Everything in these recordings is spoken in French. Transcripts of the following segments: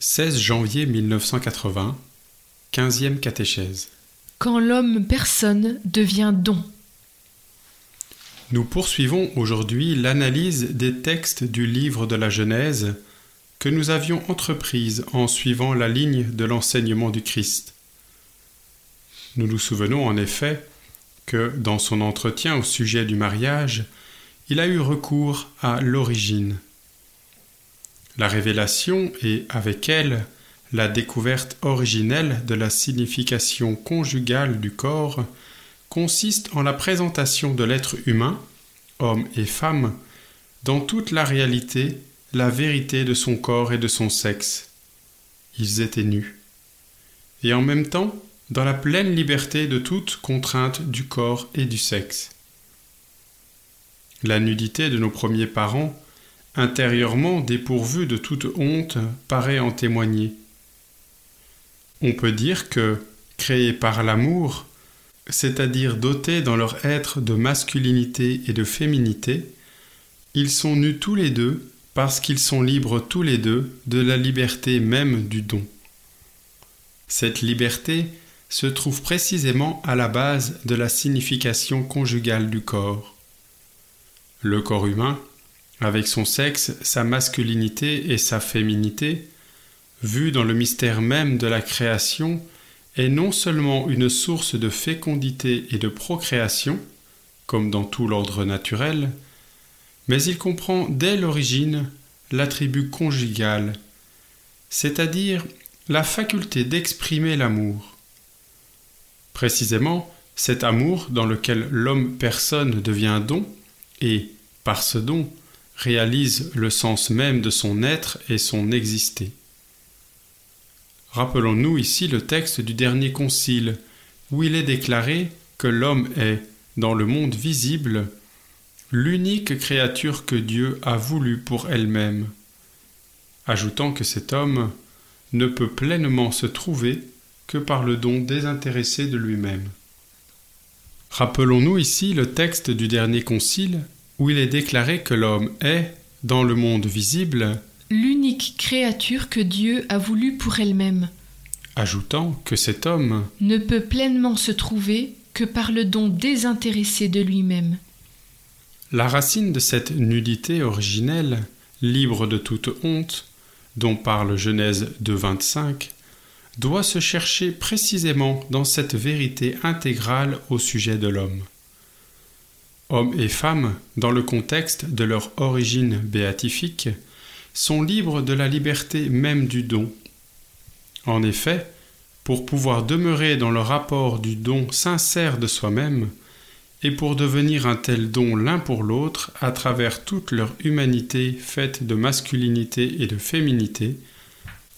16 janvier 1980, 15e catéchèse. Quand l'homme personne devient don. Nous poursuivons aujourd'hui l'analyse des textes du livre de la Genèse que nous avions entreprise en suivant la ligne de l'enseignement du Christ. Nous nous souvenons en effet que dans son entretien au sujet du mariage, il a eu recours à l'origine la révélation et, avec elle, la découverte originelle de la signification conjugale du corps consiste en la présentation de l'être humain, homme et femme, dans toute la réalité, la vérité de son corps et de son sexe. Ils étaient nus. Et en même temps, dans la pleine liberté de toute contrainte du corps et du sexe. La nudité de nos premiers parents intérieurement dépourvu de toute honte, paraît en témoigner. On peut dire que, créés par l'amour, c'est-à-dire dotés dans leur être de masculinité et de féminité, ils sont nus tous les deux parce qu'ils sont libres tous les deux de la liberté même du don. Cette liberté se trouve précisément à la base de la signification conjugale du corps. Le corps humain avec son sexe, sa masculinité et sa féminité, vue dans le mystère même de la création, est non seulement une source de fécondité et de procréation, comme dans tout l'ordre naturel, mais il comprend dès l'origine l'attribut conjugal, c'est-à-dire la faculté d'exprimer l'amour. Précisément, cet amour dans lequel l'homme personne devient don, et, par ce don, réalise le sens même de son être et son exister. Rappelons-nous ici le texte du dernier concile, où il est déclaré que l'homme est, dans le monde visible, l'unique créature que Dieu a voulu pour elle-même, ajoutant que cet homme ne peut pleinement se trouver que par le don désintéressé de lui-même. Rappelons-nous ici le texte du dernier concile où il est déclaré que l'homme est, dans le monde visible, l'unique créature que Dieu a voulu pour elle-même, ajoutant que cet homme ne peut pleinement se trouver que par le don désintéressé de lui-même. La racine de cette nudité originelle, libre de toute honte, dont parle Genèse 2.25, doit se chercher précisément dans cette vérité intégrale au sujet de l'homme. Hommes et femmes, dans le contexte de leur origine béatifique, sont libres de la liberté même du don. En effet, pour pouvoir demeurer dans le rapport du don sincère de soi-même, et pour devenir un tel don l'un pour l'autre à travers toute leur humanité faite de masculinité et de féminité,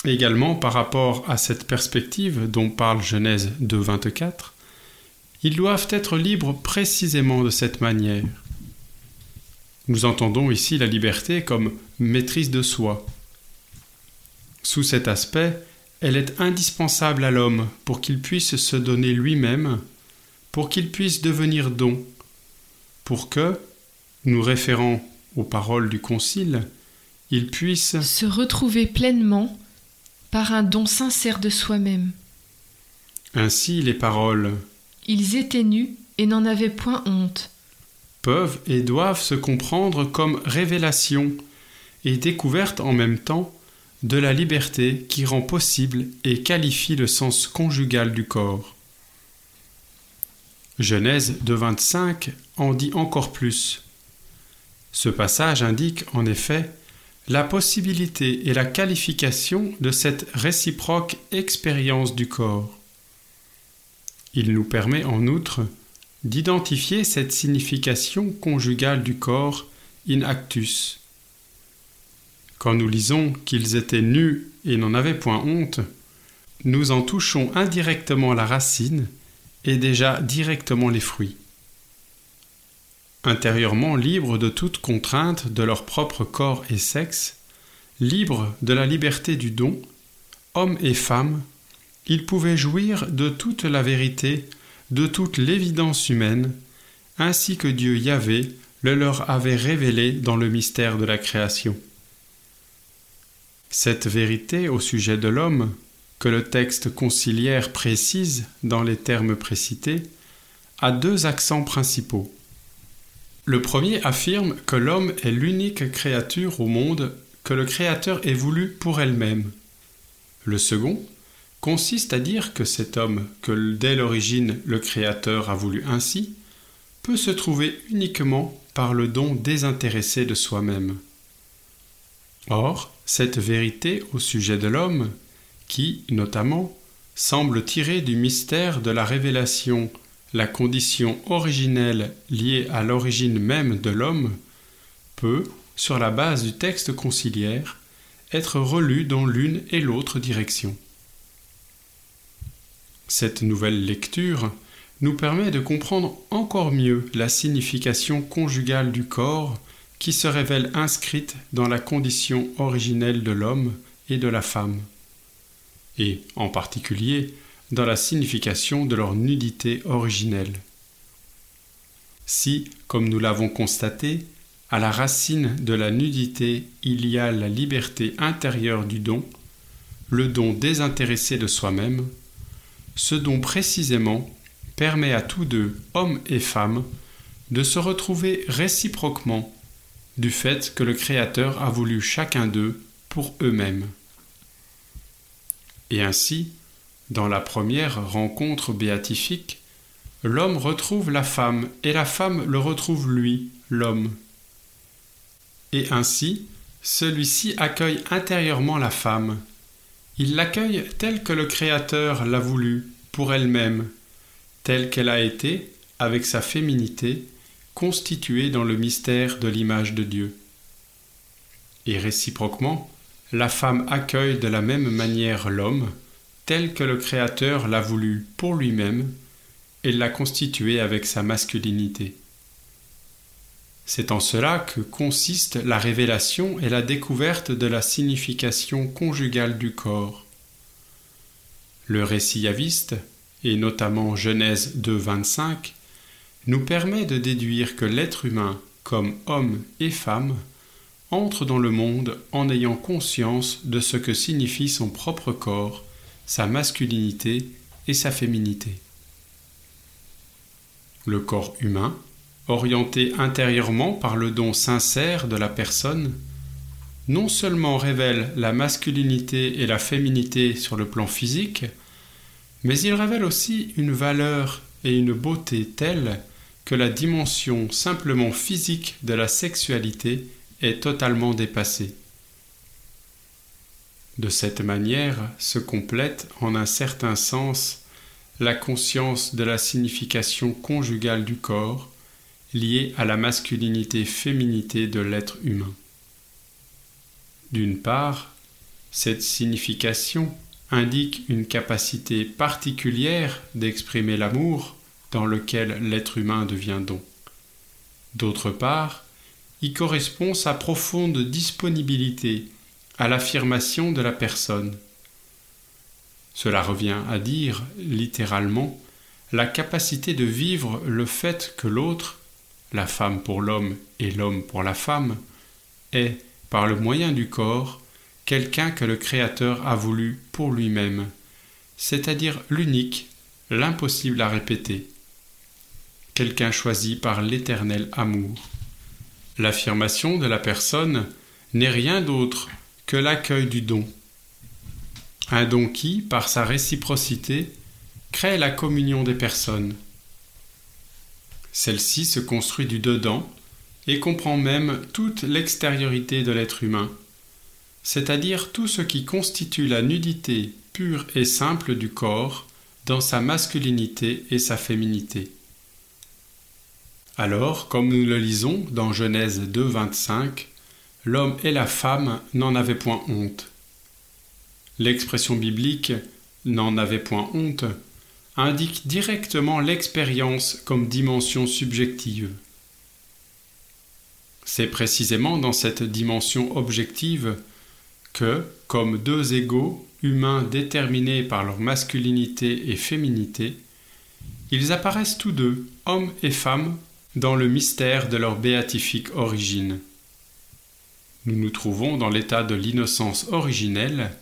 également par rapport à cette perspective dont parle Genèse 2.24, ils doivent être libres précisément de cette manière. Nous entendons ici la liberté comme maîtrise de soi. Sous cet aspect, elle est indispensable à l'homme pour qu'il puisse se donner lui-même, pour qu'il puisse devenir don, pour que, nous référant aux paroles du Concile, il puisse se retrouver pleinement par un don sincère de soi-même. Ainsi les paroles ils étaient nus et n'en avaient point honte. Peuvent et doivent se comprendre comme révélation et découverte en même temps de la liberté qui rend possible et qualifie le sens conjugal du corps. Genèse de 25 en dit encore plus. Ce passage indique en effet la possibilité et la qualification de cette réciproque expérience du corps. Il nous permet en outre d'identifier cette signification conjugale du corps in actus. Quand nous lisons qu'ils étaient nus et n'en avaient point honte, nous en touchons indirectement la racine et déjà directement les fruits. Intérieurement libres de toute contrainte de leur propre corps et sexe, libres de la liberté du don, hommes et femmes ils pouvaient jouir de toute la vérité, de toute l'évidence humaine, ainsi que Dieu Yahvé le leur avait révélé dans le mystère de la création. Cette vérité au sujet de l'homme, que le texte conciliaire précise dans les termes précités, a deux accents principaux. Le premier affirme que l'homme est l'unique créature au monde que le Créateur ait voulu pour elle-même. Le second consiste à dire que cet homme, que dès l'origine le Créateur a voulu ainsi, peut se trouver uniquement par le don désintéressé de soi-même. Or, cette vérité au sujet de l'homme, qui, notamment, semble tirer du mystère de la révélation la condition originelle liée à l'origine même de l'homme, peut, sur la base du texte conciliaire, être relue dans l'une et l'autre direction. Cette nouvelle lecture nous permet de comprendre encore mieux la signification conjugale du corps qui se révèle inscrite dans la condition originelle de l'homme et de la femme, et en particulier dans la signification de leur nudité originelle. Si, comme nous l'avons constaté, à la racine de la nudité il y a la liberté intérieure du don, le don désintéressé de soi-même, ce don précisément permet à tous deux, hommes et femmes, de se retrouver réciproquement du fait que le Créateur a voulu chacun d'eux pour eux-mêmes. Et ainsi, dans la première rencontre béatifique, l'homme retrouve la femme et la femme le retrouve lui, l'homme. Et ainsi, celui-ci accueille intérieurement la femme. Il l'accueille telle que le Créateur l'a voulu, pour elle-même, telle qu'elle a été, avec sa féminité, constituée dans le mystère de l'image de Dieu. Et réciproquement, la femme accueille de la même manière l'homme, tel que le Créateur l'a voulu pour lui-même et l'a constitué avec sa masculinité. C'est en cela que consiste la révélation et la découverte de la signification conjugale du corps. Le récit yaviste, et notamment Genèse 2.25, nous permet de déduire que l'être humain, comme homme et femme, entre dans le monde en ayant conscience de ce que signifie son propre corps sa masculinité et sa féminité. Le corps humain, orienté intérieurement par le don sincère de la personne, non seulement révèle la masculinité et la féminité sur le plan physique, mais il révèle aussi une valeur et une beauté telles que la dimension simplement physique de la sexualité est totalement dépassée. De cette manière se complète en un certain sens la conscience de la signification conjugale du corps liée à la masculinité-féminité de l'être humain. D'une part, cette signification indique une capacité particulière d'exprimer l'amour dans lequel l'être humain devient don. D'autre part, y correspond sa profonde disponibilité à l'affirmation de la personne. Cela revient à dire, littéralement, la capacité de vivre le fait que l'autre, la femme pour l'homme et l'homme pour la femme, est, par le moyen du corps, quelqu'un que le Créateur a voulu pour lui-même, c'est-à-dire l'unique, l'impossible à répéter, quelqu'un choisi par l'éternel amour. L'affirmation de la personne n'est rien d'autre que l'accueil du don. Un don qui, par sa réciprocité, crée la communion des personnes. Celle-ci se construit du dedans et comprend même toute l'extériorité de l'être humain, c'est-à-dire tout ce qui constitue la nudité pure et simple du corps dans sa masculinité et sa féminité. Alors, comme nous le lisons dans Genèse 2, 25, l'homme et la femme n'en avaient point honte. L'expression biblique n'en avait point honte indique directement l'expérience comme dimension subjective. C'est précisément dans cette dimension objective que, comme deux égaux humains déterminés par leur masculinité et féminité, ils apparaissent tous deux, hommes et femmes, dans le mystère de leur béatifique origine. nous nous trouvons dans l'état de l'innocence originelle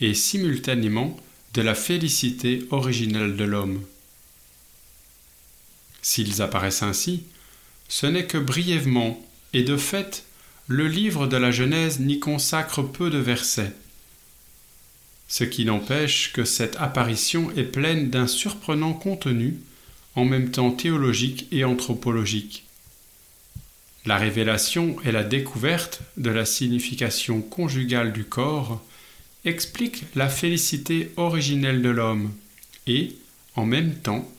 et simultanément de la félicité originelle de l'homme. S'ils apparaissent ainsi, ce n'est que brièvement, et de fait, le livre de la Genèse n'y consacre peu de versets, ce qui n'empêche que cette apparition est pleine d'un surprenant contenu, en même temps théologique et anthropologique. La révélation et la découverte de la signification conjugale du corps expliquent la félicité originelle de l'homme et, en même temps,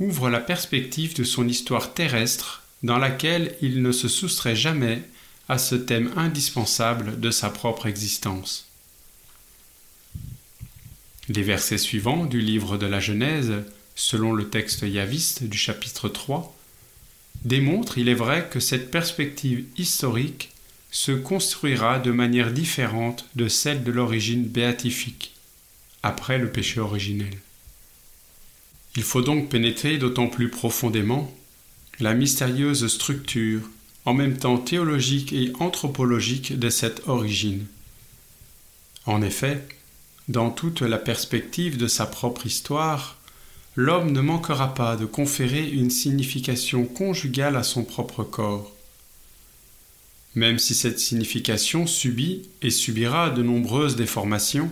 ouvrent la perspective de son histoire terrestre dans laquelle il ne se soustrait jamais à ce thème indispensable de sa propre existence. Les versets suivants du livre de la Genèse, selon le texte yaviste du chapitre 3, démontre, il est vrai, que cette perspective historique se construira de manière différente de celle de l'origine béatifique, après le péché originel. Il faut donc pénétrer d'autant plus profondément la mystérieuse structure, en même temps théologique et anthropologique de cette origine. En effet, dans toute la perspective de sa propre histoire, l'homme ne manquera pas de conférer une signification conjugale à son propre corps. Même si cette signification subit et subira de nombreuses déformations,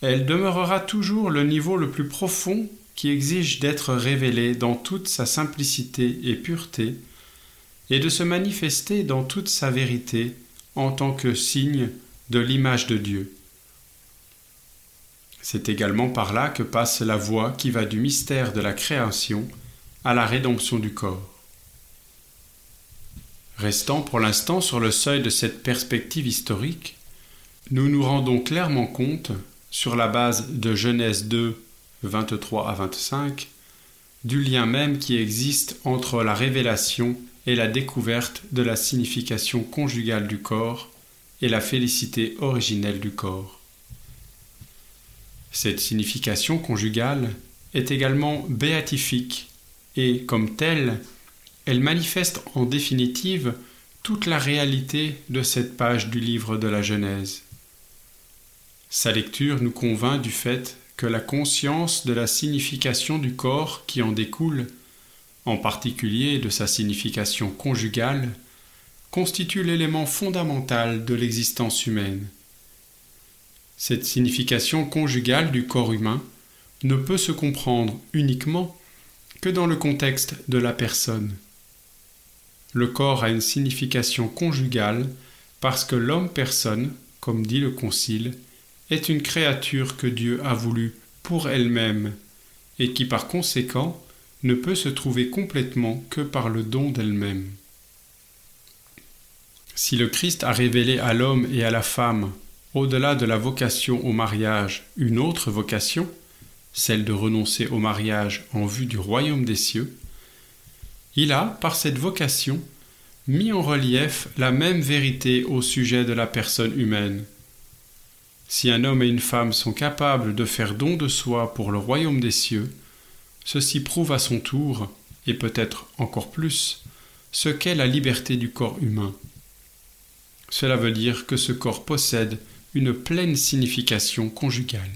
elle demeurera toujours le niveau le plus profond qui exige d'être révélé dans toute sa simplicité et pureté, et de se manifester dans toute sa vérité en tant que signe de l'image de Dieu. C'est également par là que passe la voie qui va du mystère de la création à la rédemption du corps. Restant pour l'instant sur le seuil de cette perspective historique, nous nous rendons clairement compte, sur la base de Genèse 2, 23 à 25, du lien même qui existe entre la révélation et la découverte de la signification conjugale du corps et la félicité originelle du corps. Cette signification conjugale est également béatifique et, comme telle, elle manifeste en définitive toute la réalité de cette page du livre de la Genèse. Sa lecture nous convainc du fait que la conscience de la signification du corps qui en découle, en particulier de sa signification conjugale, constitue l'élément fondamental de l'existence humaine. Cette signification conjugale du corps humain ne peut se comprendre uniquement que dans le contexte de la personne. Le corps a une signification conjugale parce que l'homme-personne, comme dit le Concile, est une créature que Dieu a voulu pour elle-même et qui par conséquent ne peut se trouver complètement que par le don d'elle-même. Si le Christ a révélé à l'homme et à la femme au-delà de la vocation au mariage, une autre vocation, celle de renoncer au mariage en vue du royaume des cieux, il a, par cette vocation, mis en relief la même vérité au sujet de la personne humaine. Si un homme et une femme sont capables de faire don de soi pour le royaume des cieux, ceci prouve à son tour, et peut-être encore plus, ce qu'est la liberté du corps humain. Cela veut dire que ce corps possède une pleine signification conjugale.